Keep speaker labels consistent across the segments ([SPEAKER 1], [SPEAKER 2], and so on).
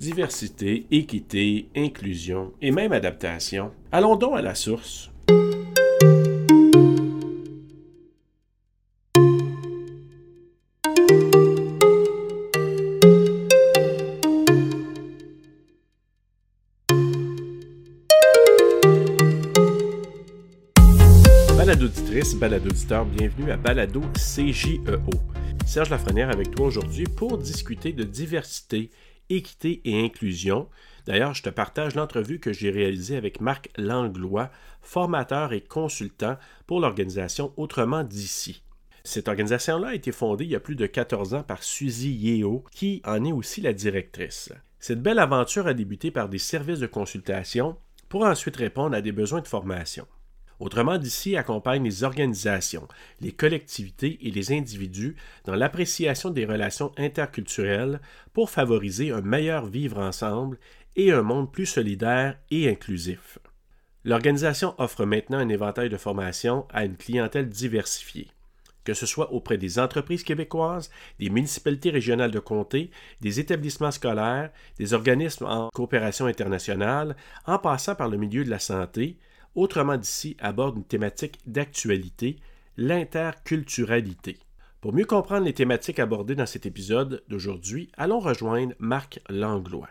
[SPEAKER 1] Diversité, équité, inclusion et même adaptation. Allons donc à la source. Balado auditrice, balado auditeur, bienvenue à Balado CJEO. Serge Lafrenière avec toi aujourd'hui pour discuter de diversité, équité et inclusion. D'ailleurs, je te partage l'entrevue que j'ai réalisée avec Marc Langlois, formateur et consultant pour l'organisation Autrement d'ici. Cette organisation-là a été fondée il y a plus de 14 ans par Suzy Yeo, qui en est aussi la directrice. Cette belle aventure a débuté par des services de consultation pour ensuite répondre à des besoins de formation. Autrement d'ici accompagne les organisations, les collectivités et les individus dans l'appréciation des relations interculturelles pour favoriser un meilleur vivre ensemble et un monde plus solidaire et inclusif. L'organisation offre maintenant un éventail de formations à une clientèle diversifiée, que ce soit auprès des entreprises québécoises, des municipalités régionales de comté, des établissements scolaires, des organismes en coopération internationale, en passant par le milieu de la santé, Autrement d'ici aborde une thématique d'actualité, l'interculturalité. Pour mieux comprendre les thématiques abordées dans cet épisode d'aujourd'hui, allons rejoindre Marc Langlois.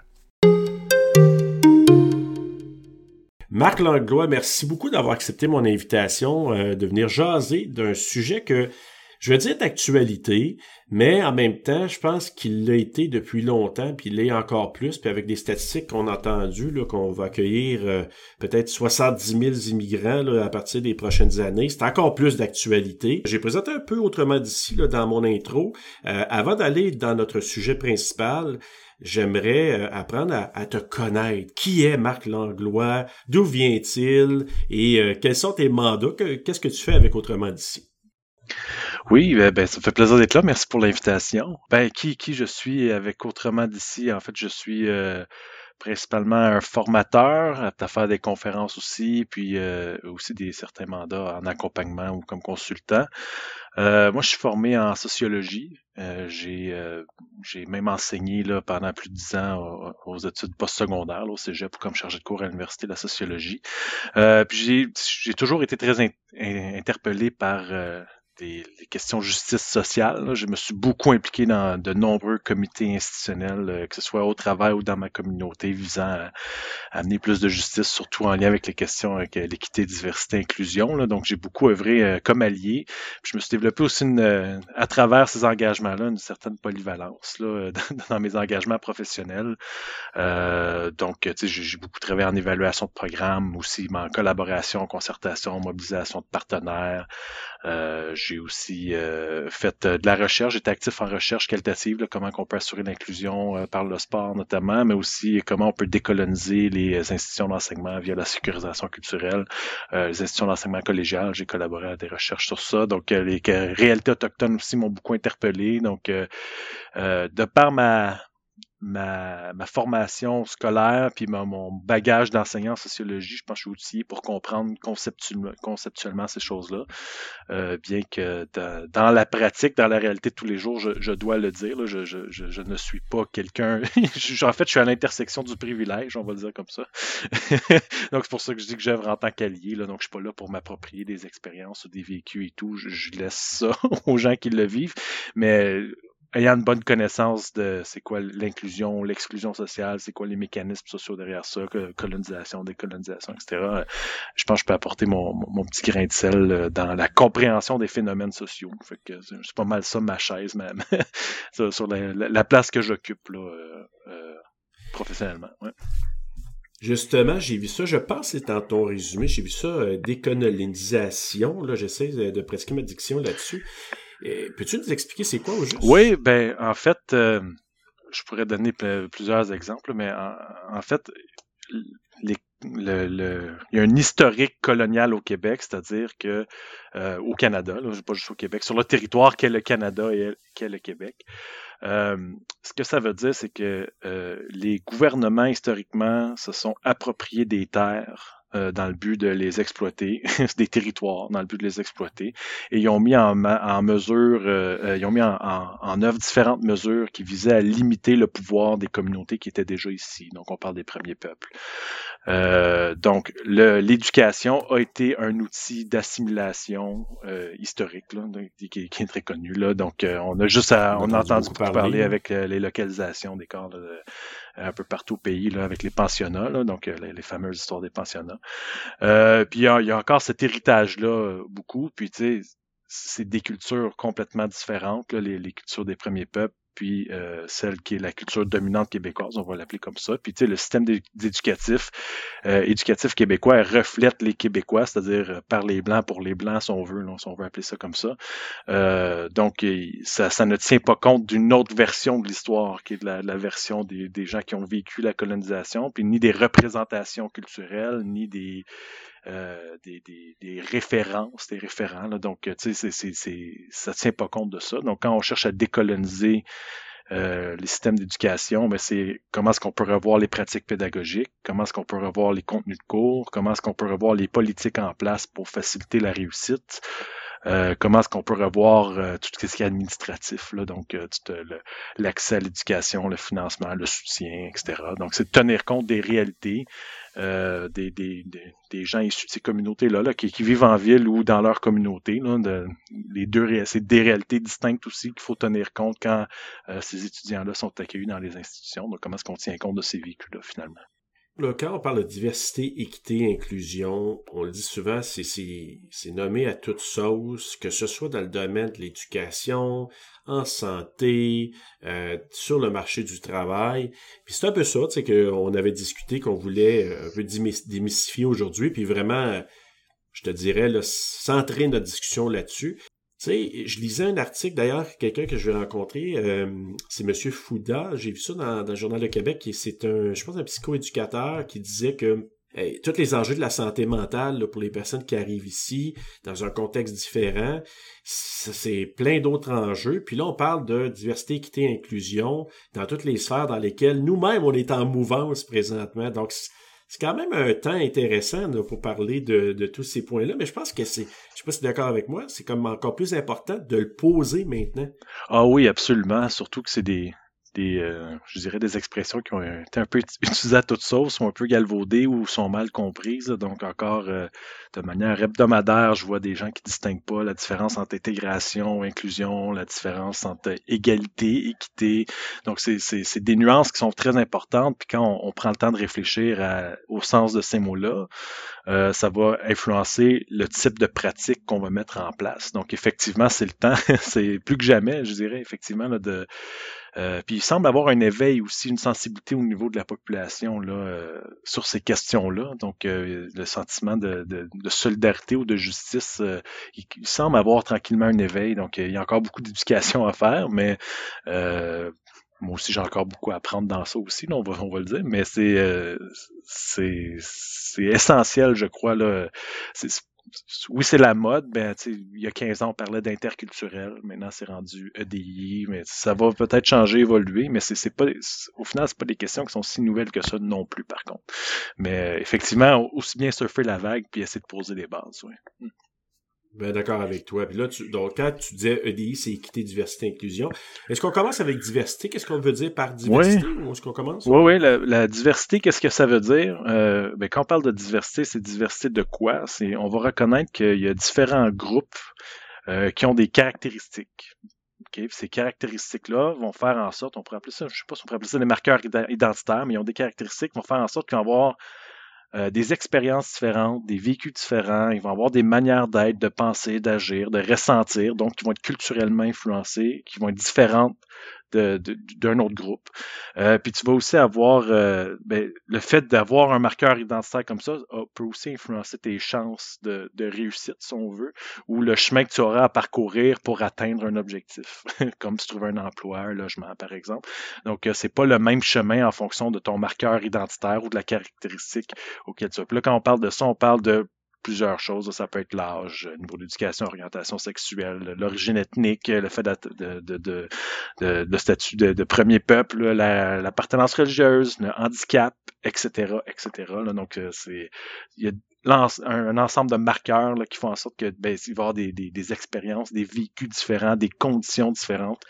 [SPEAKER 1] Marc Langlois, merci beaucoup d'avoir accepté mon invitation euh, de venir jaser d'un sujet que je veux dire d'actualité, mais en même temps, je pense qu'il l'a été depuis longtemps, puis il l'est encore plus, puis avec des statistiques qu'on a entendues, qu'on va accueillir euh, peut-être 70 000 immigrants là, à partir des prochaines années, c'est encore plus d'actualité. J'ai présenté un peu autrement d'ici dans mon intro. Euh, avant d'aller dans notre sujet principal, j'aimerais euh, apprendre à, te connaître. Qui est Marc Langlois? D'où vient-il? Et quels sont tes mandats? Qu'est-ce que tu fais avec Autrement d'ici?
[SPEAKER 2] Oui, ben, ben, ça me fait plaisir d'être là. Merci pour l'invitation. Ben, qui, qui je suis avec Autrement d'ici? En fait, je suis euh, principalement un formateur, à faire des conférences aussi, puis euh, aussi des certains mandats en accompagnement ou comme consultant. Euh, moi, je suis formé en sociologie. j'ai j'ai même enseigné là, pendant plus de dix ans aux, études postsecondaires au cégep comme chargé de cours à l'université de la sociologie. puis j'ai toujours été très interpellé par des, questions de justice sociale. Je me suis beaucoup impliqué dans de nombreux comités institutionnels, euh, que ce soit au travail ou dans ma communauté, visant à, amener plus de justice, surtout en lien avec les questions avec euh, l'équité, diversité, inclusion. Là. Donc, j'ai beaucoup œuvré euh, comme allié. je me suis développé aussi une, à travers ces engagements-là une certaine polyvalence là, dans, mes engagements professionnels. Donc, j'ai beaucoup travaillé en évaluation de programmes, aussi en collaboration, concertation, mobilisation de partenaires. Euh, j'ai aussi euh, fait euh, de la recherche, j'étais actif en recherche qualitative, comment on peut assurer l'inclusion par le sport notamment, mais aussi comment on peut décoloniser les institutions d'enseignement via la sécurisation culturelle, les institutions d'enseignement collégial. J'ai collaboré à des recherches sur ça. Donc, les réalités autochtones aussi m'ont beaucoup interpellé. Donc, de par ma, ma, ma, formation scolaire puis mon bagage d'enseignant en sociologie, je pense que je suis outillé pour comprendre conceptuellement, ces choses-là. Euh, bien que dans, la pratique, dans la réalité de tous les jours, je, dois le dire, je, ne suis pas quelqu'un. en fait, je suis à l'intersection du privilège, on va le dire comme ça. donc c'est pour ça que je dis que j'œuvre en tant qu'allié. Là, donc je suis pas là pour m'approprier des expériences ou des vécus et tout. Je, je laisse ça aux gens qui le vivent. Mais ayant une bonne connaissance de c'est quoi l'inclusion, l'exclusion sociale, c'est quoi les mécanismes sociaux derrière ça, colonisation, décolonisation, etc. Je pense que je peux apporter mon, petit grain de sel euh, dans la compréhension des phénomènes sociaux. Fait que c'est pas mal ça ma chaise, même, sur la, place que j'occupe là, euh, euh, professionnellement.
[SPEAKER 1] Justement, j'ai vu ça, je pense c'est dans ton résumé, j'ai vu ça, décolonisation, là, j'essaie de pratiquer ma diction là-dessus. Peux-tu nous expliquer c'est quoi au juste?
[SPEAKER 2] Oui, ben en fait, euh, je pourrais donner plusieurs exemples, mais en, fait, il y a un historique colonial au Québec, c'est-à-dire que euh, au Canada, pas juste au Québec, sur le territoire qu'est le Canada et qu'est le Québec. Euh, ce que ça veut dire, c'est que les gouvernements historiquement se sont appropriés des terres euh, dans le but de les exploiter, des territoires dans le but de les exploiter. Et ils ont mis en, en mesure, euh, ils ont mis en, en, œuvre différentes mesures qui visaient à limiter le pouvoir des communautés qui étaient déjà ici. Donc, on parle des premiers peuples. Euh, donc, l'éducation a été un outil d'assimilation euh, historique là, qui, qui, est très connu. Là. Donc, on a juste à, on, a entendu beaucoup parler, avec les localisations des corps un peu partout au pays là, avec les pensionnats, donc les, les, fameuses histoires des pensionnats. Euh, puis il y, a, encore cet héritage-là beaucoup. Puis tu sais, c'est des cultures complètement différentes, les, cultures des premiers peuples puis euh, celle qui est la culture dominante québécoise, on va l'appeler comme ça. Puis tu sais, le système d'éducatif euh, éducatif québécois reflète les Québécois, c'est-à-dire euh, par les Blancs pour les Blancs, si on veut, si on veut appeler ça comme ça. donc, ça, ça ne tient pas compte d'une autre version de l'histoire, qui est de la, version des, des, gens qui ont vécu la colonisation, puis ni des représentations culturelles, ni des euh, des, références, des référents. Là. Donc, tu sais, ça tient pas compte de ça. Donc, quand on cherche à décoloniser euh, les systèmes d'éducation, ben c'est comment est-ce qu'on peut revoir les pratiques pédagogiques, comment est-ce qu'on peut revoir les contenus de cours, comment est-ce qu'on peut revoir les politiques en place pour faciliter la réussite. Euh, comment est-ce qu'on peut revoir euh, tout ce qui est administratif, là, donc euh, l'accès à l'éducation, le financement, le soutien, etc. Donc, c'est de tenir compte des réalités des, des, des, gens issus de ces communautés-là, là, qui, qui, vivent en ville ou dans leur communauté. Là, de, les deux, c'est des réalités distinctes aussi qu'il faut tenir compte quand ces étudiants-là sont accueillis dans les institutions. Donc, comment est-ce qu'on tient compte de ces véhicules-là, finalement?
[SPEAKER 1] Quand on parle de diversité, équité, inclusion, on le dit souvent, c'est nommé à toute sauce, que ce soit dans le domaine de l'éducation, en santé, euh, sur le marché du travail. Puis c'est un peu ça, sais, qu'on avait discuté, qu'on voulait euh, un peu démystifier aujourd'hui, puis vraiment, je te dirais, centrer notre discussion là-dessus. Sais, je lisais un article, d'ailleurs, quelqu'un que je vais rencontrer, euh, c'est Monsieur Fouda, j'ai vu ça dans, le Journal de Québec, et c'est un, je pense, un psychoéducateur qui disait que tous les enjeux de la santé mentale pour les personnes qui arrivent ici, dans un contexte différent, c'est plein d'autres enjeux. Puis là, on parle de diversité, équité, inclusion dans toutes les sphères dans lesquelles nous-mêmes, on est en mouvance présentement. Donc, c'est quand même un temps intéressant pour parler de, de tous ces points-là, mais je pense que c'est, je sais pas si tu es d'accord avec moi, c'est comme encore plus important de le poser maintenant.
[SPEAKER 2] Ah oui, absolument, surtout que c'est des, des euh, je dirais des expressions qui ont été un peu utilisées à toute sauce, sont un peu galvaudées ou sont mal comprises. Donc encore euh, de manière hebdomadaire, je vois des gens qui distinguent pas la différence entre intégration, inclusion, la différence entre égalité, équité. Donc c'est des nuances qui sont très importantes. Puis quand on, prend le temps de réfléchir au sens de ces mots-là, euh, ça va influencer le type de pratique qu'on va mettre en place. Donc effectivement, c'est le temps, c'est plus que jamais, je dirais effectivement là, de euh, puis il semble avoir un éveil aussi, une sensibilité au niveau de la population là, euh, sur ces questions-là. Donc euh, le sentiment de, de, de, solidarité ou de justice, il, semble avoir tranquillement un éveil. Donc il y a encore beaucoup d'éducation à faire, mais moi aussi j'ai encore beaucoup à apprendre dans ça aussi, là, on, va, on va le dire, mais c'est c'est essentiel, je crois. Là. Oui, c'est la mode. Ben, il y a 15 ans, on parlait d'interculturel. Maintenant, c'est rendu EDI. Mais ça va peut-être changer, évoluer. Mais c'est pas, au final, c'est pas des questions qui sont si nouvelles que ça non plus, par contre. Mais effectivement, aussi bien surfer la vague puis essayer de poser des bases. Oui.
[SPEAKER 1] Ben, d'accord avec toi. Puis là, tu, donc, quand tu disais EDI, c'est équité, diversité, inclusion. Est-ce qu'on commence avec diversité? Qu'est-ce qu'on veut dire par diversité? Ou est-ce qu'on commence?
[SPEAKER 2] Oui, oui. La, diversité, qu'est-ce que ça veut dire? Euh, ben, quand on parle de diversité, c'est diversité de quoi? C'est, on va reconnaître qu'il y a différents groupes euh, qui ont des caractéristiques. Okay? Ces caractéristiques-là vont faire en sorte, on pourrait appeler ça, je sais pas si on pourrait appeler ça des marqueurs identitaires, mais ils ont des caractéristiques qui vont faire en sorte qu'ils vont avoir euh, des expériences différentes, des vécus différents, ils vont avoir des manières d'être, de penser, d'agir, de ressentir, donc qui vont être culturellement influencés, qui vont être différentes d'un autre groupe. Euh, puis tu vas aussi avoir euh, ben, le fait d'avoir un marqueur identitaire comme ça peut aussi influencer tes chances de, réussite, si on veut, ou le chemin que tu auras à parcourir pour atteindre un objectif, comme se trouver un emploi, un logement, par exemple. Donc, euh, c'est pas le même chemin en fonction de ton marqueur identitaire ou de la caractéristique auquel tu as. Puis là, quand on parle de ça, on parle de plusieurs choses. Ça peut être l'âge, niveau d'éducation, orientation sexuelle, l'origine ethnique, le fait de, de, de, de statut de, premier peuple, l'appartenance religieuse, le handicap, etc., etc. Donc, euh, c'est il y a un, ensemble de marqueurs là, qui font en sorte que ben, il va y avoir des, des, expériences, des vécus différents, des conditions différentes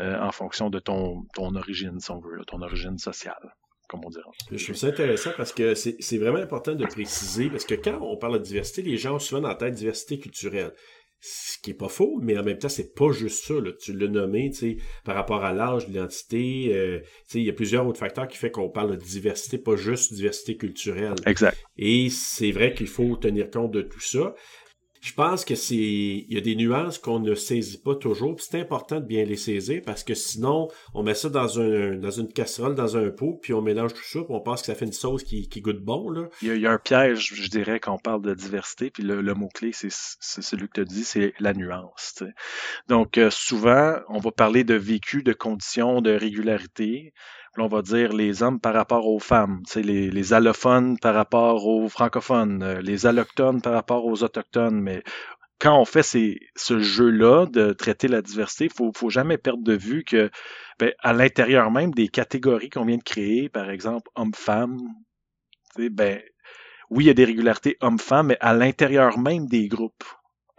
[SPEAKER 2] euh, en fonction de ton, ton origine, si on veut, ton origine sociale. Comme on dirait.
[SPEAKER 1] Je trouve ça intéressant parce que c'est vraiment important de préciser, parce que quand on parle de diversité, les gens ont souvent dans la tête diversité culturelle ce qui est pas faux, mais en même temps, c'est pas juste ça. Là. Tu l'as nommé, tu sais, par rapport à l'âge, l'identité. Euh, il y a plusieurs autres facteurs qui font qu'on parle de diversité, pas juste diversité culturelle.
[SPEAKER 2] Exact.
[SPEAKER 1] Et c'est vrai qu'il faut tenir compte de tout ça je pense que c'est il y a des nuances qu'on ne saisit pas toujours, c'est important de bien les saisir parce que sinon on met ça dans un dans une casserole, dans un pot, puis on mélange tout ça, puis on pense que ça fait une sauce qui, qui goûte bon là.
[SPEAKER 2] Il y, a, un piège, je dirais, quand on parle de diversité, puis le, mot clé c'est celui que tu as dit, c'est la nuance. Donc euh, souvent on va parler de vécu, de conditions, de régularité, on va dire les hommes par rapport aux femmes, les, les allophones par rapport aux francophones, euh, les allochtones par rapport aux autochtones, mais quand on fait ce jeu-là de traiter la diversité, il faut, faut jamais perdre de vue que ben, à l'intérieur même des catégories qu'on vient de créer, par exemple homme-femme, ben oui, il y a des régularités homme-femme, mais à l'intérieur même des groupes,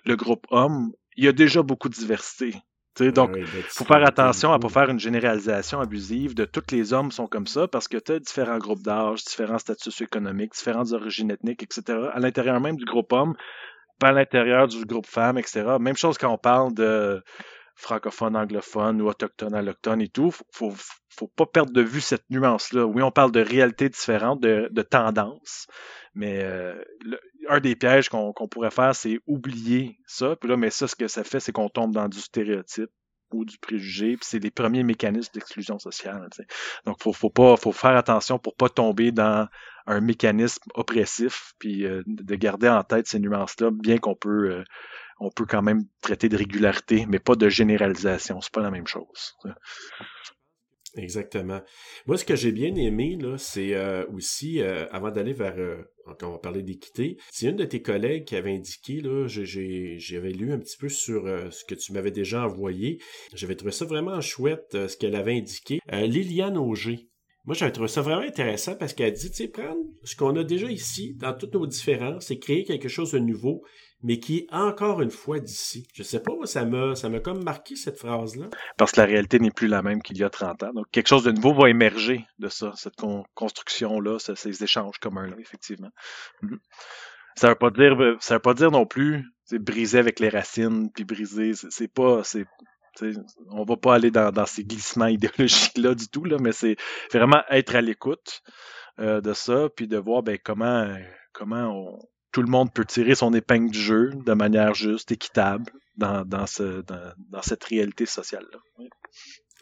[SPEAKER 2] le groupe homme, il y a déjà beaucoup de diversité donc, il faut faire attention à ne pas faire une généralisation abusive de tous les hommes sont comme ça parce que tu as différents groupes d'âge, différents statuts économiques, différentes origines ethniques, etc. à l'intérieur même du groupe homme, pas à l'intérieur du groupe femme, etc. Même chose quand on parle de francophone, anglophone ou autochtone, allochtone et tout. Faut, faut, pas perdre de vue cette nuance-là. Oui, on parle de réalités différentes, de, de tendances, mais euh, un des pièges qu'on pourrait faire, c'est oublier ça. Puis là, mais ça, ce que ça fait, c'est qu'on tombe dans du stéréotype ou du préjugé, puis c'est les premiers mécanismes d'exclusion sociale. Donc, faut, faut pas, faut faire attention pour pas tomber dans un mécanisme oppressif, puis euh, de garder en tête ces nuances-là, bien qu'on peut, euh, on peut quand même traiter de régularité, mais pas de généralisation. C'est pas la même chose.
[SPEAKER 1] Exactement. Moi, ce que j'ai bien aimé, là, c'est euh, aussi, euh, avant d'aller vers, euh, quand on va parler d'équité, c'est une de tes collègues qui avait indiqué, là, j'avais lu un petit peu sur ce que tu m'avais déjà envoyé. J'avais trouvé ça vraiment chouette, ce qu'elle avait indiqué. Liliane Auger. Moi, j'avais trouvé ça vraiment intéressant parce qu'elle dit, tu sais, prendre ce qu'on a déjà ici, dans toutes nos différences, et créer quelque chose de nouveau, mais qui encore une fois d'ici. Je sais pas, ça m'a, ça m'a comme marqué cette phrase-là.
[SPEAKER 2] Parce que la réalité n'est plus la même qu'il y a 30 ans. Donc, quelque chose de nouveau va émerger de ça, cette construction-là, ces échanges communs-là, effectivement. Mhm. Ça veut pas dire, ça veut pas dire non plus, c'est briser avec les racines, puis briser, c'est pas, c'est, on va pas aller dans, dans ces glissements idéologiques-là du tout, là, mais c'est vraiment être à l'écoute euh, de ça, puis de voir ben, comment, comment on, tout le monde peut tirer son épingle du jeu de manière juste, équitable, dans, dans, ce, dans, cette réalité sociale-là.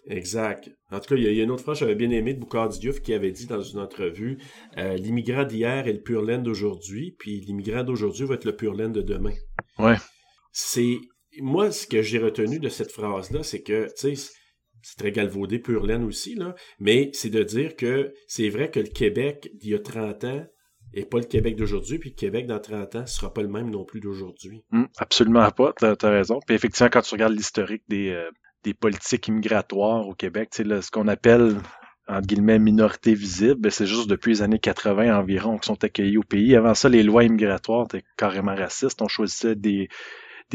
[SPEAKER 1] Exact. En tout cas, il y, a une autre phrase que j'avais bien aimé de Boucard Diouf qui avait dit dans une entrevue euh, L'immigrant d'hier est le pur laine d'aujourd'hui, puis l'immigrant d'aujourd'hui va être le pur laine de demain.
[SPEAKER 2] Ouais.
[SPEAKER 1] C'est. Moi, ce que j'ai retenu de cette phrase-là, c'est que, tu sais, c'est très galvaudé, pur laine aussi, là, mais c'est de dire que c'est vrai que le Québec d'il y a 30 ans et pas le Québec d'aujourd'hui, puis le Québec dans 30 ans ne sera pas le même non plus d'aujourd'hui.
[SPEAKER 2] Hum, absolument pas, tu as, raison. Puis effectivement, quand tu regardes l'historique des, euh, des politiques immigratoires au Québec, là, ce qu'on appelle entre guillemets minorité visible, ben, c'est juste depuis les années 80 environ qu'ils sont accueillis au pays. Avant ça, les lois immigratoires étaient carrément racistes. On choisissait des,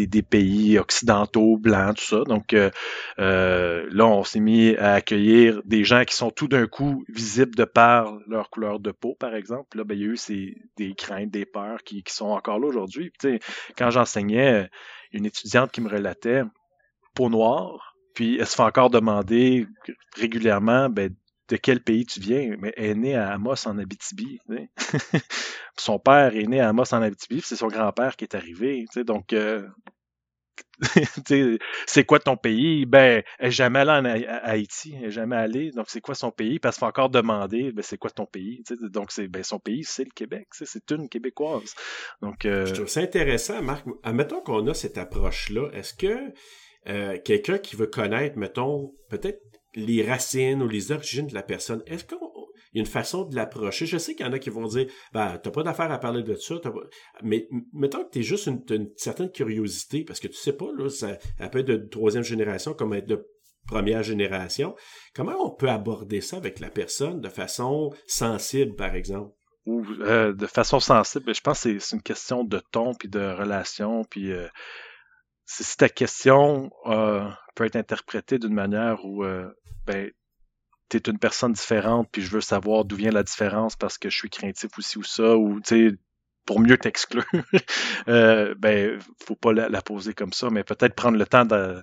[SPEAKER 2] des, pays occidentaux, blancs, tout ça. Donc euh, euh, là, on s'est mis à accueillir des gens qui sont tout d'un coup visibles de par leur couleur de peau, par exemple. Là, ben, il y a eu des craintes, des peurs qui, sont encore là aujourd'hui. Quand j'enseignais, une étudiante qui me relatait peau noire, puis elle se fait encore demander régulièrement ben, de quel pays tu viens, mais est née à Amos en Abitibi. son père est né à Amos en Abitibi, c'est son grand-père qui est arrivé. Donc, euh, c'est quoi ton pays? Ben, elle n'est jamais allée en Haïti, elle n'est jamais allée. Donc, c'est quoi son pays? Parce qu'il faut encore demander, ben, c'est quoi ton pays? donc, ben, son pays, c'est le Québec. C'est une Québécoise. Donc, euh...
[SPEAKER 1] Je trouve ça intéressant, Marc. Admettons qu'on a cette approche-là. Est-ce que euh, quelqu'un qui veut connaître, mettons, peut-être les racines ou les origines de la personne, est-ce qu'il y a une façon de l'approcher? Je sais qu'il y en a qui vont dire, ben, t'as pas d'affaire à parler de ça, mais mettons que tu es juste une, certaine curiosité, parce que tu sais pas, là, ça, peut être de troisième génération comme être de première génération. Comment on peut aborder ça avec la personne de façon sensible, par exemple?
[SPEAKER 2] Ou euh, de façon sensible, je pense que c'est une question de ton puis de relation. Puis euh, si ta question euh, peut être interprétée d'une manière où ben, tu es une personne différente, puis je veux savoir d'où vient la différence parce que je suis craintif aussi ou ça, ou tu sais, pour mieux t'exclure, euh, ben, faut pas la, poser comme ça, mais peut-être prendre le temps de.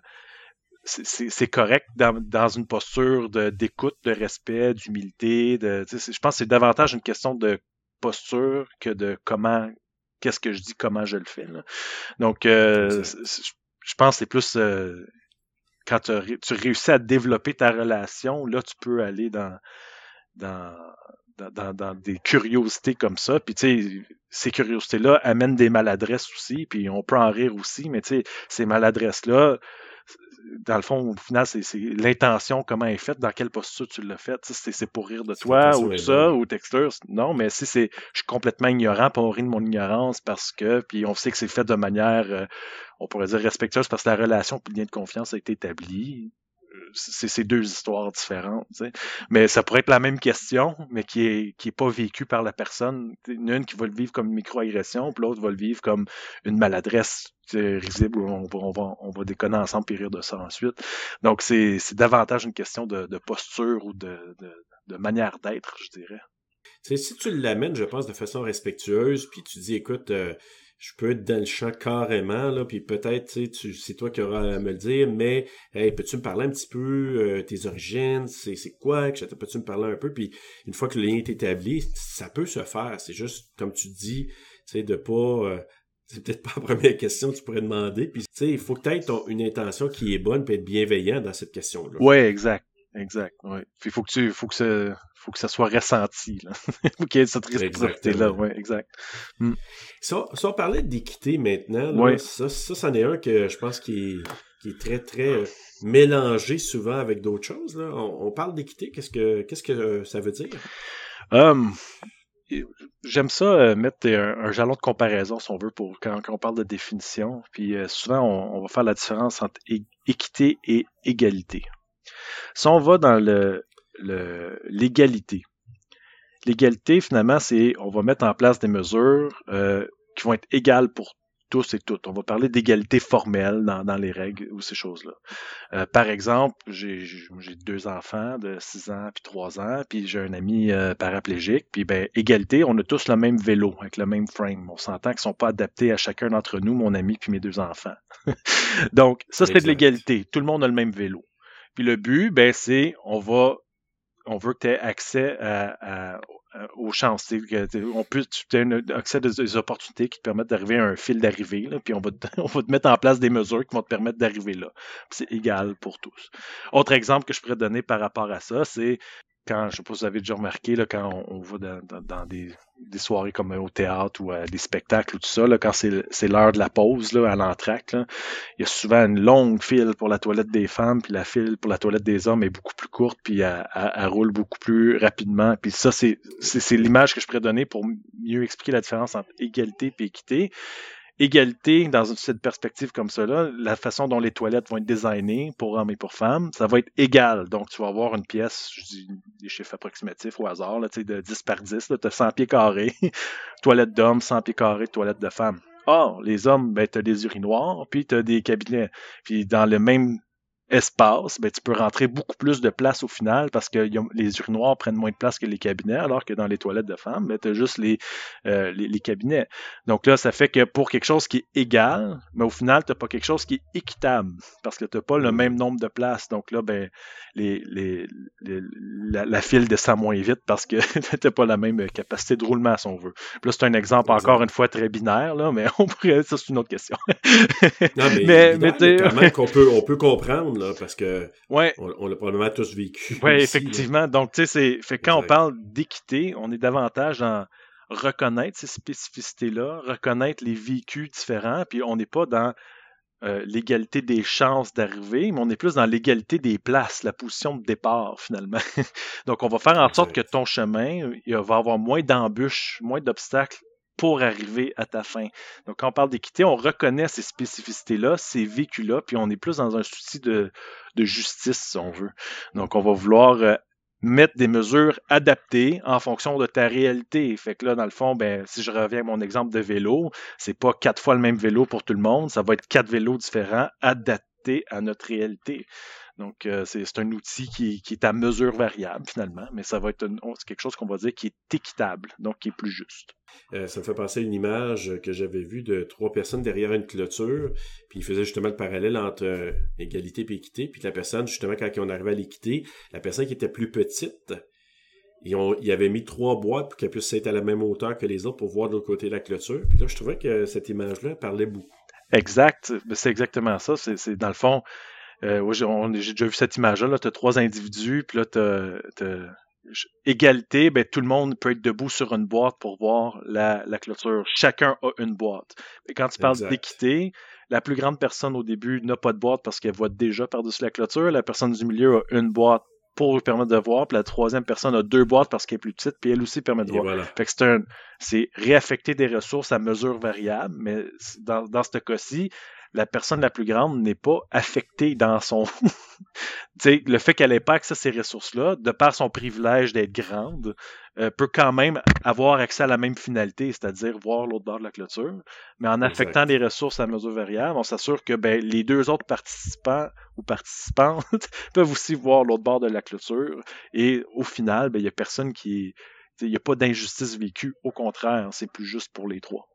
[SPEAKER 2] C'est correct dans, une posture d'écoute, de, respect, d'humilité. De, je pense que c'est davantage une question de posture que de comment, qu'est-ce que je dis, comment je le fais. Donc, euh, je pense que c'est plus euh, quand tu réussis à développer ta relation, là, tu peux aller dans, dans, dans, dans, des curiosités comme ça. Puis, tu sais, ces curiosités-là amènent des maladresses aussi, puis on peut en rire aussi, mais tu sais, ces maladresses-là, dans le fond, au final, c'est l'intention, comment elle est faite, dans quelle posture tu l'as faite. C'est pour rire de toi ou ça, ou texture. Non, mais si c'est je suis complètement ignorant, puis on rit de mon ignorance parce que, puis on sait que c'est fait de manière, euh, on pourrait dire respectueuse parce que la relation, le lien de confiance a été établi c'est ces deux histoires différentes. Mais ça pourrait être la même question, mais qui est, pas vécue par la personne. Une qui va le vivre comme une microagression, puis l'autre va le vivre comme une maladresse risible on va, on, va, on va déconner ensemble et rire de ça ensuite. Donc, c'est davantage une question de, posture ou de manière d'être, je dirais.
[SPEAKER 1] si tu l'amènes, je pense, de façon respectueuse, puis tu dis, écoute, euh, je peux être dans le champ carrément, là, puis peut-être, tu c'est toi qui auras à me le dire, mais hey, peux-tu me parler un petit peu euh, tes origines, c'est, c'est quoi, que peux-tu me parler un peu, puis une fois que le lien est établi, ça peut se faire. C'est juste, comme tu dis, tu sais, de pas... Euh, c'est peut-être pas la première question que tu pourrais demander. Puis, tu sais, il faut que tu aies une intention qui est bonne, puis être bienveillant dans cette question-là.
[SPEAKER 2] Oui, exact. Exact, oui. il faut que tu, faut que ça, faut que ça soit ressenti, là. faut qu'il y ait cette réciprocité-là, oui, exact.
[SPEAKER 1] Hmm. Si, on, parlait d'équité maintenant, ça, ça, c'en est un que je pense qui est, très, très euh, mélangé souvent avec d'autres choses, là. On, parle d'équité, qu'est-ce que, qu'est-ce que euh, ça veut dire?
[SPEAKER 2] Hum, j'aime ça euh, mettre un, jalon de comparaison, si on veut, pour quand, on parle de définition. Puis souvent, on, va faire la différence entre équité et égalité. Si on va dans le, l'égalité, l'égalité, finalement, c'est on va mettre en place des mesures euh, qui vont être égales pour tous et toutes. On va parler d'égalité formelle dans, les règles ou ces choses-là. Euh, par exemple, j'ai deux enfants de 6 ans puis 3 ans, puis j'ai un ami euh, paraplégique, puis ben égalité, on a tous le même vélo avec le même frame. On s'entend qu'ils sont pas adaptés à chacun d'entre nous, mon ami puis mes deux enfants. Donc ça c'est de l'égalité. Tout le monde a le même vélo. Puis le but, ben, c'est on va on veut que tu aies accès à, aux chances. On peut, tu as accès à des opportunités qui te permettent d'arriver à un fil d'arrivée, puis on va, te, on va te mettre en place des mesures qui vont te permettre d'arriver là. C'est égal pour tous. Autre exemple que je pourrais donner par rapport à ça, c'est quand, je sais pas si vous avez déjà remarqué, là, quand on, va dans, des, soirées comme au théâtre ou à des spectacles ou tout ça, là, quand c'est l'heure de la pause là, à l'entracte, il y a souvent une longue file pour la toilette des femmes, puis la file pour la toilette des hommes est beaucoup plus courte, puis elle, elle roule beaucoup plus rapidement. Puis ça, c'est l'image que je pourrais donner pour mieux expliquer la différence entre égalité et équité égalité dans cette perspective comme cela, la façon dont les toilettes vont être designées pour hommes et pour femmes, ça va être égal. Donc, tu vas avoir une pièce, je dis des chiffres approximatifs au hasard, là, de 10 par 10, tu as 100 pieds carrés, toilette d'hommes, 100 pieds carrés, toilette de femmes. Or, les hommes, ben, tu as des urinoirs, puis tu as des cabinets. Puis dans le même espace, ben, tu peux rentrer beaucoup plus de place au final parce que les urinoirs prennent moins de place que les cabinets, alors que dans les toilettes de femmes, ben, tu as juste euh, les, les, cabinets. Donc là, ça fait que pour quelque chose qui est égal, mais au final, tu n'as pas quelque chose qui est équitable parce que tu n'as pas le même nombre de places. Donc là, ben, les, les, la, file descend moins vite parce que tu n'as pas la même capacité de roulement, si on veut. Puis là, c'est un exemple encore une fois très binaire, là, mais on pourrait, ça c'est une autre question.
[SPEAKER 1] non, mais, mais, quand même qu'on peut, on peut comprendre parce que
[SPEAKER 2] ouais.
[SPEAKER 1] on, l'a probablement tous vécu.
[SPEAKER 2] Oui, effectivement. Donc, tu sais, fait quand on parle d'équité, on est davantage en reconnaître ces spécificités-là, reconnaître les vécus différents, puis on n'est pas dans euh, l'égalité des chances d'arriver, mais on est plus dans l'égalité des places, la position de départ finalement. Donc on va faire en sorte que ton chemin, il va avoir moins d'embûches, moins d'obstacles pour arriver à ta fin. Donc, quand on parle d'équité, on reconnaît ces spécificités-là, ces vécus-là, puis on est plus dans un souci de, justice, si on veut. Donc, on va vouloir euh, mettre des mesures adaptées en fonction de ta réalité. Fait que là, dans le fond, ben, si je reviens à mon exemple de vélo, c'est pas quatre fois le même vélo pour tout le monde, ça va être quatre vélos différents adaptés à notre réalité. Donc, euh, c'est un outil qui, est à mesure variable finalement, mais ça va être quelque chose qu'on va dire qui est équitable, donc qui est plus juste.
[SPEAKER 1] Euh, ça me fait penser à une image que j'avais vue de trois personnes derrière une clôture, puis ils faisaient justement le parallèle entre euh, égalité et équité, puis la personne, justement, quand on arrivait à l'équité, la personne qui était plus petite, ils, ont, ils avaient mis trois boîtes pour qu'elle puisse être à la même hauteur que les autres pour voir de l'autre côté de la clôture. Puis là, je trouvais que cette image-là parlait beaucoup.
[SPEAKER 2] Exact, c'est exactement ça. C'est dans le fond, euh, j'ai déjà vu cette image-là. tu as trois individus, puis là, tu as, égalité, ben, tout le monde peut être debout sur une boîte pour voir la, clôture. Chacun a une boîte. Mais quand tu parles d'équité, la plus grande personne au début n'a pas de boîte parce qu'elle voit déjà par-dessus la clôture. La personne du milieu a une boîte pour lui permettre de voir, puis la troisième personne a deux boîtes parce qu'elle est plus petite, puis elle aussi permet de voir. Fait que c'est réaffecter des ressources à mesure variable, mais dans, dans ce cas-ci, la personne la plus grande n'est pas affectée dans son. le fait qu'elle n'ait pas accès à ces ressources-là, de par son privilège d'être grande, euh, peut quand même avoir accès à la même finalité, c'est-à-dire voir l'autre bord de la clôture. Mais en affectant des ressources à mesure variable, on s'assure que ben, les deux autres participants ou participantes peuvent aussi voir l'autre bord de la clôture. Et au final, ben, il n'y a personne qui. Il n'y a pas d'injustice vécue. Au contraire, c'est plus juste pour les trois.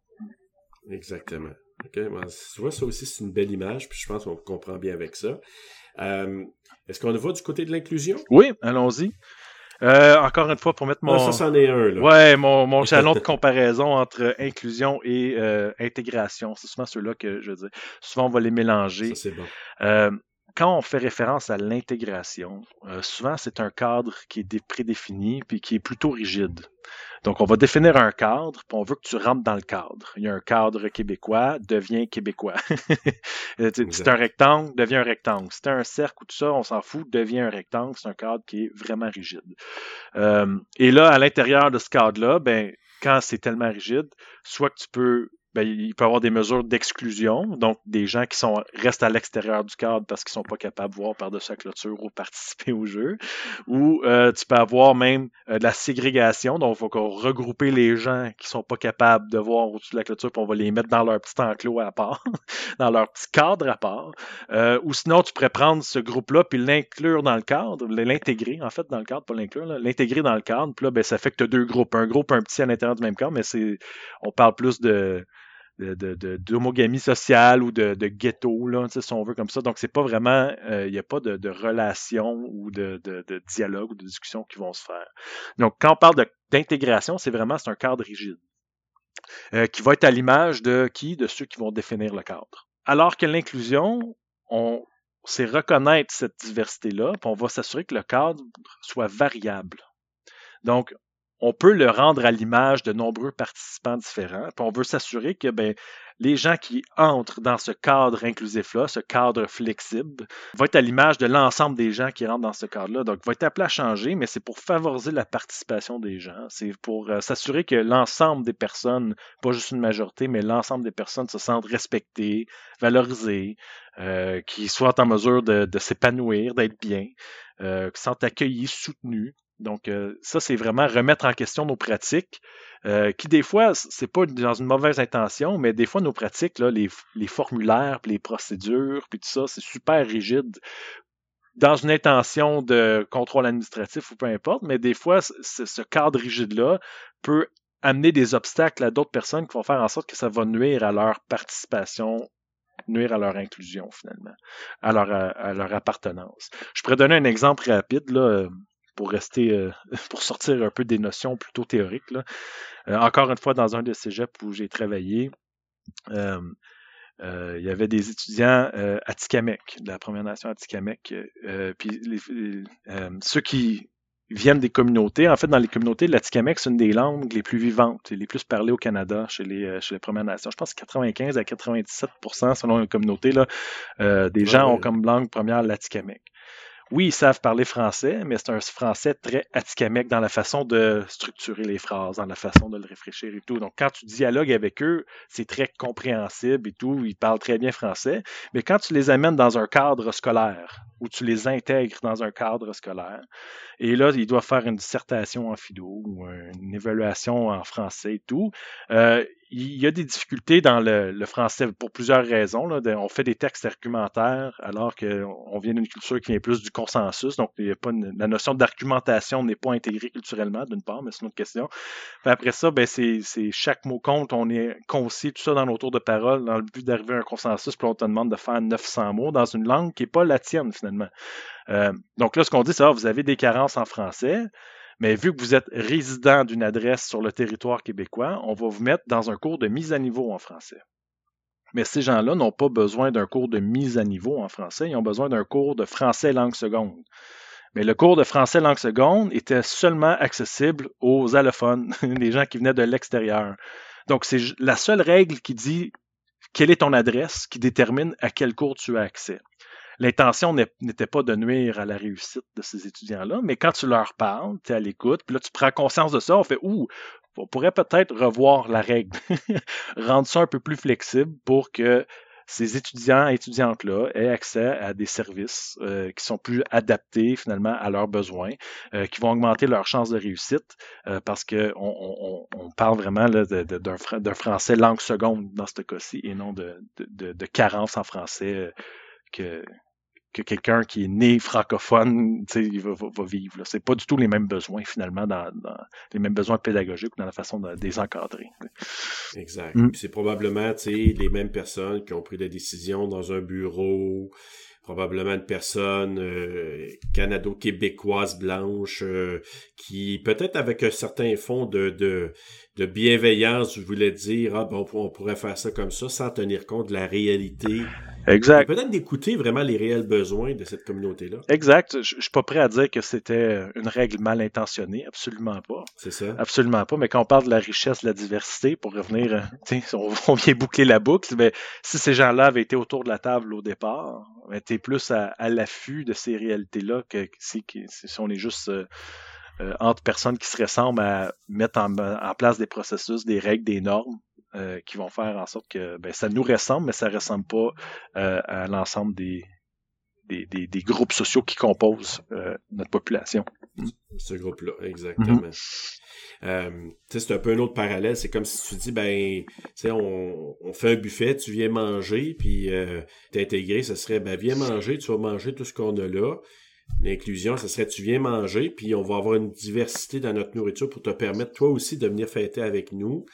[SPEAKER 1] Exactement. OK, ben, tu vois, ça aussi, c'est une belle image, puis je pense qu'on comprend bien avec ça. Euh, est-ce qu'on va du côté de l'inclusion?
[SPEAKER 2] Oui, allons-y. Euh, encore une fois, pour mettre mon.
[SPEAKER 1] ça, c'en est un, là.
[SPEAKER 2] Ouais, mon, mon jalon de comparaison entre inclusion et euh, intégration. C'est souvent ceux-là que je veux dire. Souvent, on va les mélanger.
[SPEAKER 1] Ça, c'est bon.
[SPEAKER 2] Quand on fait référence à l'intégration, souvent, c'est un cadre qui est prédéfini puis qui est plutôt rigide. Donc, on va définir un cadre, puis on veut que tu rentres dans le cadre. Il y a un cadre québécois, devient québécois. c'est un rectangle, devient un rectangle. Si c'est un cercle ou tout ça, on s'en fout, devient un rectangle. C'est un cadre qui est vraiment rigide. Euh, et là, à l'intérieur de ce cadre-là, ben, quand c'est tellement rigide, soit que tu peux ben, il peut y avoir des mesures d'exclusion, donc des gens qui sont restent à l'extérieur du cadre parce qu'ils sont pas capables de voir par-dessus la clôture ou participer au jeu. Ou euh, tu peux avoir même euh, de la ségrégation, donc il faut regrouper les gens qui sont pas capables de voir au-dessus de la clôture, puis on va les mettre dans leur petit enclos à part, dans leur petit cadre à part. Euh, ou sinon, tu pourrais prendre ce groupe-là puis l'inclure dans le cadre, l'intégrer en fait dans le cadre, pas l'inclure, l'intégrer dans le cadre. Puis là, ben, ça fait que tu as deux groupes, un groupe, un petit à l'intérieur du même cadre, mais c'est on parle plus de d'homogamie de, sociale ou de, ghetto, là, si on veut comme ça. Donc, c'est pas vraiment, euh, il n'y a pas de, relation ou de, dialogue ou de discussion qui vont se faire. Donc, quand on parle d'intégration, c'est vraiment c'est un cadre rigide euh, qui va être à l'image de qui? De ceux qui vont définir le cadre. Alors que l'inclusion, on c'est reconnaître cette diversité-là, puis on va s'assurer que le cadre soit variable. Donc, on peut le rendre à l'image de nombreux participants différents. Puis on veut s'assurer que ben, les gens qui entrent dans ce cadre inclusif-là, ce cadre flexible, vont être à l'image de l'ensemble des gens qui rentrent dans ce cadre-là. Donc, vont être appelés à changer, mais c'est pour favoriser la participation des gens. C'est pour euh, s'assurer que l'ensemble des personnes, pas juste une majorité, mais l'ensemble des personnes se sentent respectées, valorisées, euh, qui soient en mesure de, s'épanouir, d'être bien, euh, qui sentent accueillis, soutenus. Donc, euh, ça, c'est vraiment remettre en question nos pratiques, euh, qui des fois, c'est pas dans une mauvaise intention, mais des fois, nos pratiques, là, les, formulaires, les procédures, puis tout ça, c'est super rigide dans une intention de contrôle administratif ou peu importe, mais des fois, ce cadre rigide-là peut amener des obstacles à d'autres personnes qui vont faire en sorte que ça va nuire à leur participation nuire à leur inclusion finalement, à leur, à leur appartenance. Je pourrais donner un exemple rapide. Là pour rester, euh, pour sortir un peu des notions plutôt théoriques. Euh, encore une fois, dans un de ces cégeps où j'ai travaillé, euh, il y avait des étudiants à Tikamek, de la Première Nation à Tikamek. puis ceux qui viennent des communautés, en fait, dans les communautés, la Tikamek, c'est une des langues les plus vivantes et les plus parlées au Canada chez les, chez les Premières Nations. Je pense que 95 à 97% selon une communauté, là, des gens ont comme langue première l'Atikamek. Oui, ils savent parler français, mais c'est un français très atikamekw dans la façon de structurer les phrases, dans la façon de le réfléchir et tout. Donc, quand tu dialogues avec eux, c'est très compréhensible et tout. Ils parlent très bien français. Mais quand tu les amènes dans un cadre scolaire, où tu les intègres dans un cadre scolaire, et là, ils doivent faire une dissertation en philo ou une évaluation en français et tout, euh, il y a des difficultés dans le, français pour plusieurs raisons. Là. on fait des textes argumentaires alors qu'on vient d'une culture qui est plus du consensus, donc il a pas la notion d'argumentation n'est pas intégrée culturellement, d'une part, mais c'est une autre question. après ça, ben, c'est, chaque mot compte, on est concis, tout ça dans nos tours de parole, dans le but d'arriver à un consensus, puis on te demande de faire 900 mots dans une langue qui n'est pas la tienne, finalement. Euh, donc là, ce qu'on dit, c'est ah, vous avez des carences en français. Mais vu que vous êtes résident d'une adresse sur le territoire québécois, on va vous mettre dans un cours de mise à niveau en français. Mais ces gens-là n'ont pas besoin d'un cours de mise à niveau en français, ils ont besoin d'un cours de français langue seconde. Mais le cours de français langue seconde était seulement accessible aux allophones, les gens qui venaient de l'extérieur. Donc, c'est la seule règle qui dit quelle est ton adresse qui détermine à quel cours tu as accès l'intention n'était pas de nuire à la réussite de ces étudiants-là, mais quand tu leur parles, tu es à l'écoute, puis là, tu prends conscience de ça, on fait Ouh, on pourrait peut-être revoir la règle, rendre ça un peu plus flexible pour que ces étudiants et étudiantes-là aient accès à des services euh, qui sont plus adaptés finalement à leurs besoins, euh, qui vont augmenter leurs chances de réussite, euh, parce qu'on on, on, parle vraiment d'un français langue seconde dans ce cas-ci et non de, de, de carence en français que, que quelqu'un qui est né francophone, il va, va, vivre. C'est pas du tout les mêmes besoins, finalement, dans, les mêmes besoins pédagogiques ou dans la façon de, les encadrer.
[SPEAKER 1] Exact. Mm. C'est probablement les mêmes personnes qui ont pris la décision dans un bureau, probablement une personne euh, canado-québécoise blanche euh, qui peut-être avec un certain fond de, de, de bienveillance voulais dire ah bon on pourrait faire ça comme ça sans tenir compte de la réalité
[SPEAKER 2] Exact.
[SPEAKER 1] Peut-être d'écouter vraiment les réels besoins de cette communauté-là.
[SPEAKER 2] Exact. Je, ne suis pas prêt à dire que c'était une règle mal intentionnée, absolument pas.
[SPEAKER 1] C'est ça.
[SPEAKER 2] Absolument pas. Mais quand on parle de la richesse, de la diversité, pour revenir, euh, on, on vient boucler la boucle. Mais si ces gens-là avaient été autour de la table au départ, ben, tu es plus à, l'affût de ces réalités-là que si, si on est juste euh, euh, entre personnes qui se ressemblent à mettre en place des processus, des règles, des normes euh, qui vont faire en sorte que ben, ça nous ressemble, mais ça ne ressemble pas euh, à l'ensemble des, des, des, groupes sociaux qui composent notre population.
[SPEAKER 1] Ce groupe-là, exactement. Mm-hmm. c'est un peu un autre parallèle. C'est comme si tu dis, ben, on, on fait un buffet, tu viens manger, puis t'es intégré, ce serait, ben, viens manger, tu vas manger tout ce qu'on a là. L'inclusion, ce serait tu viens manger, puis on va avoir une diversité dans notre nourriture pour te permettre toi aussi de venir fêter avec nous.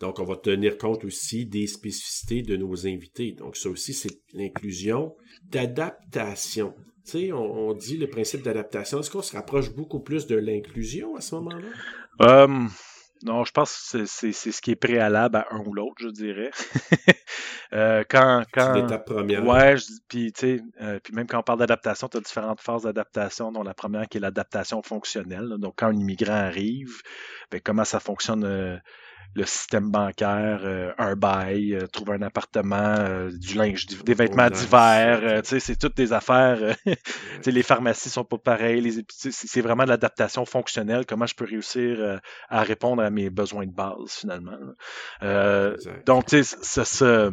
[SPEAKER 1] Donc, on va tenir compte aussi des spécificités de nos invités. Donc, ça aussi, c'est l'inclusion d'adaptation. Tu sais, on, dit le principe d'adaptation. Est-ce qu'on se rapproche beaucoup plus de l'inclusion à ce moment-là?
[SPEAKER 2] Euh, non, je pense que c'est ce qui est préalable à un ou l'autre, je dirais. euh, quand, quand...
[SPEAKER 1] C'est l'étape première.
[SPEAKER 2] Ouais, puis tu sais, euh, puis même quand on parle d'adaptation, tu as différentes phases d'adaptation, dont la première qui est l'adaptation fonctionnelle. Donc, quand un immigrant arrive, ben, comment ça fonctionne euh, le système bancaire, euh, un bail, euh, trouver un appartement, euh, du linge, des vêtements d'hiver, c'est toutes des affaires. les pharmacies sont pas pareilles, c'est vraiment de l'adaptation fonctionnelle, comment je peux réussir à répondre à mes besoins de base finalement. donc, tu sais, ça,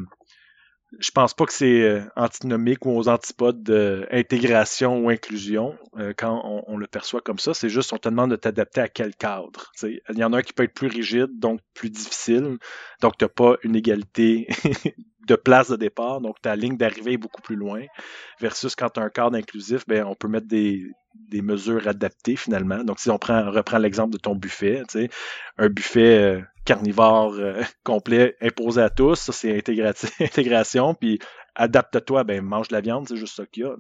[SPEAKER 2] je pense pas que c'est euh, antinomique ou aux antipodes d'intégration ou inclusion euh, quand on, le perçoit comme ça. C'est juste on te demande de t'adapter à quel cadre. Il y en a un qui peut être plus rigide, donc plus difficile. Donc, tu n'as pas une égalité de place de départ, donc ta ligne d'arrivée est beaucoup plus loin. Versus quand tu as un cadre inclusif, ben, on peut mettre des, des mesures adaptées finalement. Donc, si on prend, reprend l'exemple de ton buffet, un buffet euh, carnivore euh, complet imposé à tous, ça c'est intégration, puis adapte-toi, ben mange de la viande, c'est juste ça qu'il y a.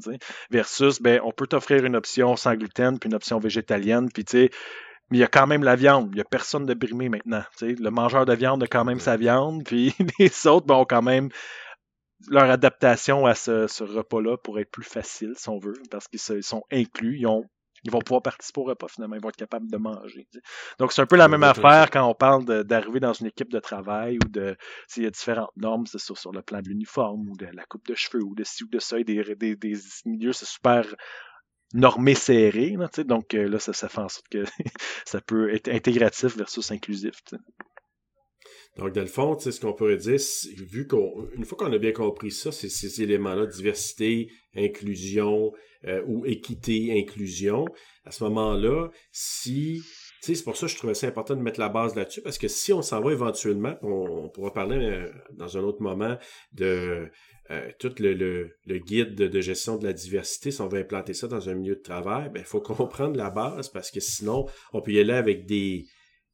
[SPEAKER 2] Versus, ben on peut t'offrir une option sans gluten, puis une option végétalienne, puis tu sais, mais il y a quand même la viande. Il n'y a personne de brimé maintenant. Le mangeur de viande a quand même sa viande, puis les autres ben, ont quand même leur adaptation à ce, repas-là pour être plus facile, si on veut, parce qu'ils sont inclus, ils, ont, ils vont pouvoir participer au repas finalement, ils vont être capables de manger. Donc c'est un peu la même affaire quand on parle d'arriver dans une équipe de travail ou de s'il y a différentes normes, c'est sur, sur le plan de l'uniforme ou de la coupe de cheveux ou de ci ou de ça, des, des, des milieux, c'est super normé serré. donc là, ça, fait en sorte que ça peut être intégratif versus inclusif.
[SPEAKER 1] Donc, dans le fond, ce qu'on pourrait dire, vu qu'une fois qu'on a bien compris ça, c'est ces éléments-là, diversité, inclusion ou équité, inclusion, à ce moment-là, si c'est pour ça que je trouvais ça important de mettre la base là-dessus, parce que si on s'en va éventuellement, on, pourra parler euh, dans un autre moment de euh, tout le, guide de, gestion de la diversité, si on veut implanter ça dans un milieu de travail, ben, il faut comprendre la base, parce que sinon, on peut y aller avec des,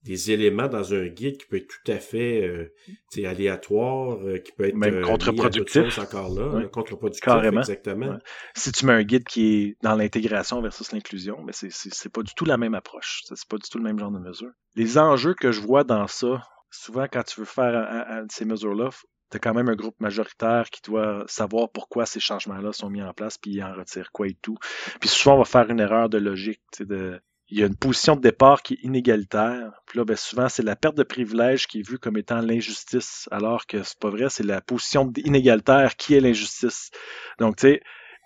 [SPEAKER 1] des éléments dans un guide qui peut être tout à fait euh, aléatoire, euh, qui peut être
[SPEAKER 2] même contre-productif
[SPEAKER 1] encore là, contre-productif
[SPEAKER 2] Carrément.
[SPEAKER 1] exactement.
[SPEAKER 2] Si tu mets un guide qui est dans l'intégration versus l'inclusion, mais ben, c'est c'est pas du tout la même approche, c'est pas du tout le même genre de mesure. Les enjeux que je vois dans ça, souvent quand tu veux faire ces mesures-là, tu quand même un groupe majoritaire qui doit savoir pourquoi ces changements-là sont mis en place, puis il en retire quoi et tout. Puis souvent, on va faire une erreur de logique, de il y a une position de départ qui est inégalitaire. Puis là, ben, souvent, c'est la perte de privilège qui est vue comme étant l'injustice, alors que c'est pas vrai, c'est la position inégalitaire qui est l'injustice. Donc, tu sais,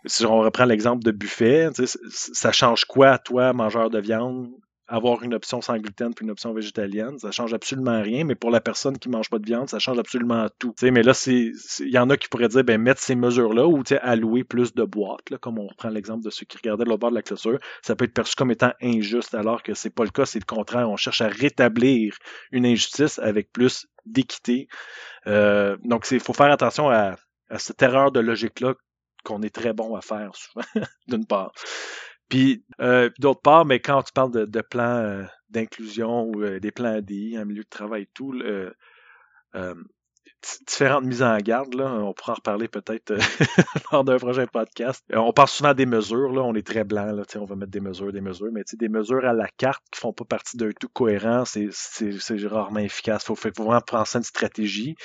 [SPEAKER 2] si on reprend l'exemple de buffet, ça change quoi, toi, mangeur de viande, avoir une option sans gluten puis une option végétalienne, ça change absolument rien, mais pour la personne qui mange pas de viande, ça change absolument tout. mais là, il y en a qui pourraient dire, ben, mettre ces mesures-là ou allouer plus de boîtes, là, comme on reprend l'exemple de ceux qui regardaient le bord de la clôture, ça peut être perçu comme étant injuste, alors que c'est pas le cas, c'est le contraire. On cherche à rétablir une injustice avec plus d'équité. Euh, donc, il faut faire attention à, à cette erreur de logique-là qu'on est très bon à faire souvent, d'une part. Puis, euh, d'autre part, mais quand tu parles de, plans euh, d'inclusion ou euh, des plans ADI, un milieu de travail et tout, euh, différentes mises en garde, là, on pourra en reparler peut-être lors d'un prochain podcast. On parle souvent des mesures, là, on est très blanc, là, on va mettre des mesures, des mesures, mais des mesures à la carte qui font pas partie d'un tout cohérent, c'est rarement efficace. Il faut, faut, vraiment prendre ça une stratégie.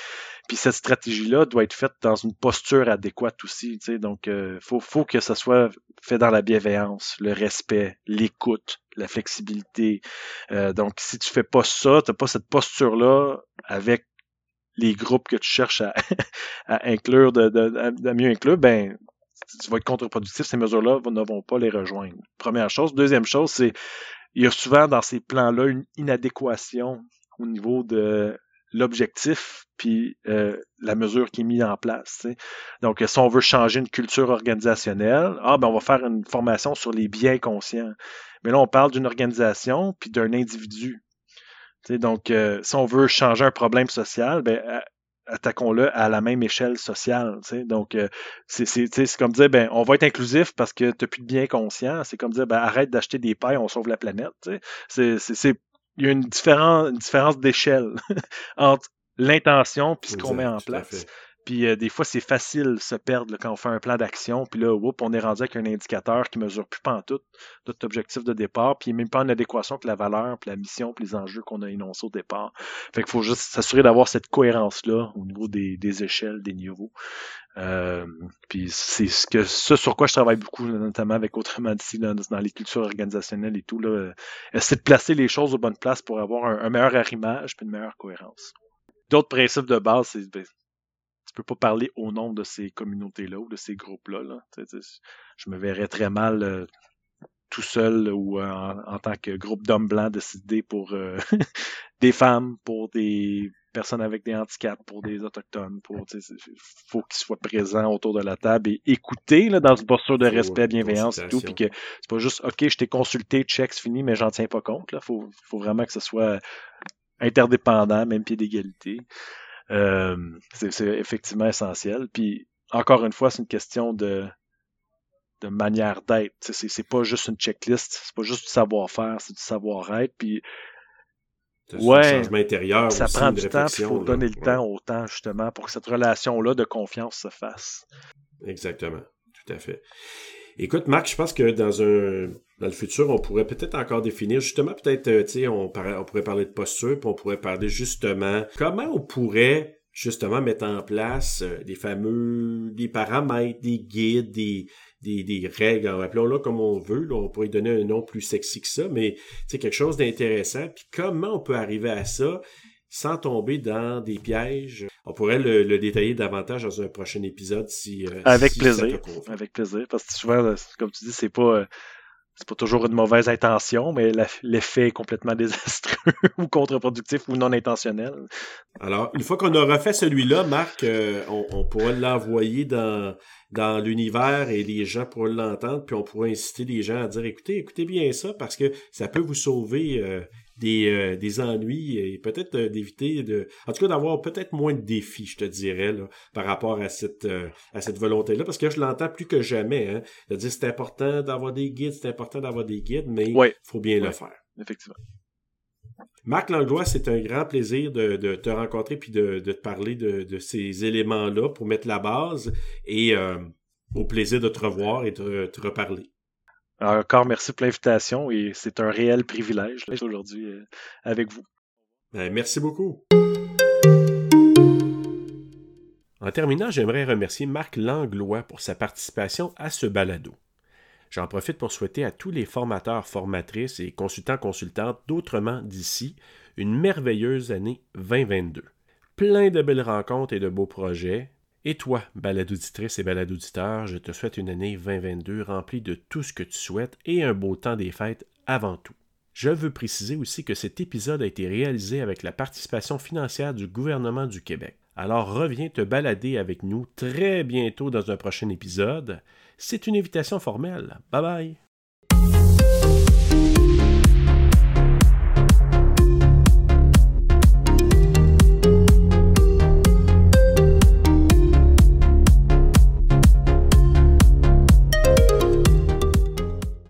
[SPEAKER 2] Puis cette stratégie-là doit être faite dans une posture adéquate aussi. Donc, il euh, faut, faut que ça soit fait dans la bienveillance, le respect, l'écoute, la flexibilité. Euh, donc, si tu fais pas ça, tu n'as pas cette posture-là avec les groupes que tu cherches à, inclure, de, mieux inclure, ben tu vas être contre-productif. Ces mesures-là ne vont pas les rejoindre. Première chose. Deuxième chose, c'est il y a souvent dans ces plans-là une inadéquation au niveau de l'objectif puis euh, la mesure qui est mise en place. Donc, si on veut changer une culture organisationnelle, ah ben on va faire une formation sur les biens conscients. Mais là, on parle d'une organisation puis d'un individu. Donc, euh, si on veut changer un problème social, ben attaquons-le à la même échelle sociale. Donc, euh, c'est comme dire, ben, on va être inclusif parce que tu n'as plus de biens conscients. C'est comme dire, ben, arrête d'acheter des pailles, on sauve la planète. C'est il y a une, différence, une différence d'échelle entre l'intention puis ce qu'on met en place. Puis euh, des fois, c'est facile de se perdre quand on fait un plan d'action. Puis là, whoop, on est rendu avec un indicateur qui mesure plus pas en tout notre objectif de départ. Puis il même pas en adéquation avec la valeur, puis la mission, puis les enjeux qu'on a énoncés au départ. Fait qu'il faut juste s'assurer d'avoir cette cohérence-là au niveau des, échelles, des niveaux. Euh, puis c'est ce que ce sur quoi je travaille beaucoup, notamment avec autrement d'ici dans, les cultures organisationnelles et tout. Là, c'est de placer les choses aux bonnes places pour avoir un, meilleur arrimage puis une meilleure cohérence. D'autres principes de base, c'est ben, peux pas parler au nom de ces communautés-là ou de ces groupes-là. Là. Je me verrais très mal euh, tout seul ou en, tant que groupe d'hommes blancs décider pour euh, des femmes, pour des personnes avec des handicaps, pour des autochtones, pour faut qu'ils soient présents autour de la table et écouter là, dans une posture de respect, bienveillance et tout, puis que c'est pas juste OK, je t'ai consulté, check, c'est fini, mais j'en tiens pas compte. Là. Faut, faut vraiment que ce soit interdépendant, même pied d'égalité. Euh, c'est effectivement essentiel. Puis encore une fois, c'est une question de de manière d'être. C'est pas juste une checklist, c'est pas juste du savoir-faire, c'est du savoir-être. Puis
[SPEAKER 1] ouais, changement intérieur.
[SPEAKER 2] Ça prend du temps, il faut donner le temps au temps, justement, pour que cette relation-là de confiance se fasse.
[SPEAKER 1] Exactement, tout à fait. Écoute, Marc, je pense que dans un dans le futur, on pourrait peut-être encore définir justement, peut-être, euh, tu sais, on, on pourrait parler de posture, puis on pourrait parler justement comment on pourrait justement mettre en place euh, des fameux des paramètres, des guides, des, des, des règles, appelons-le comme on veut. Là, on pourrait donner un nom plus sexy que ça, mais c'est quelque chose d'intéressant. Puis comment on peut arriver à ça sans tomber dans des pièges. On pourrait le, détailler davantage dans un prochain épisode si.
[SPEAKER 2] Euh, Avec plaisir. Avec plaisir. Parce que souvent, comme tu dis, c'est pas. C'est pas toujours une mauvaise intention, mais l'effet est complètement désastreux ou contre-productif ou non intentionnel.
[SPEAKER 1] Alors, une fois qu'on a refait celui-là, Marc, euh, on, on, pourra l'envoyer dans, dans l'univers et les gens pourront l'entendre, puis on pourra inciter les gens à dire écoutez, écoutez bien ça parce que ça peut vous sauver euh, des, euh, des ennuis et peut-être euh, d'éviter de. En tout cas, d'avoir peut-être moins de défis, je te dirais, là, par rapport à cette, euh, à cette volonté-là. Parce que je l'entends plus que jamais. Hein. C'est-à-dire c'est important d'avoir des guides, c'est important d'avoir des guides, mais il faut bien le faire.
[SPEAKER 2] Effectivement.
[SPEAKER 1] Marc Langlois, c'est un grand plaisir de, de te rencontrer puis de, de te parler de, de ces éléments-là pour mettre la base et au plaisir de te revoir et de te reparler.
[SPEAKER 2] Encore merci pour l'invitation et c'est un réel privilège aujourd'hui euh, avec vous.
[SPEAKER 1] Ben, merci beaucoup. En terminant, j'aimerais remercier Marc Langlois pour sa participation à ce balado. J'en profite pour souhaiter à tous les formateurs, formatrices et consultants, consultantes d'Autrement d'ici une merveilleuse année 2022. Plein de belles rencontres et de beaux projets, et toi, balade-auditrice et balade-auditeur, je te souhaite une année 2022 remplie de tout ce que tu souhaites et un beau temps des fêtes avant tout. Je veux préciser aussi que cet épisode a été réalisé avec la participation financière du gouvernement du Québec. Alors reviens te balader avec nous très bientôt dans un prochain épisode. C'est une invitation formelle. Bye bye.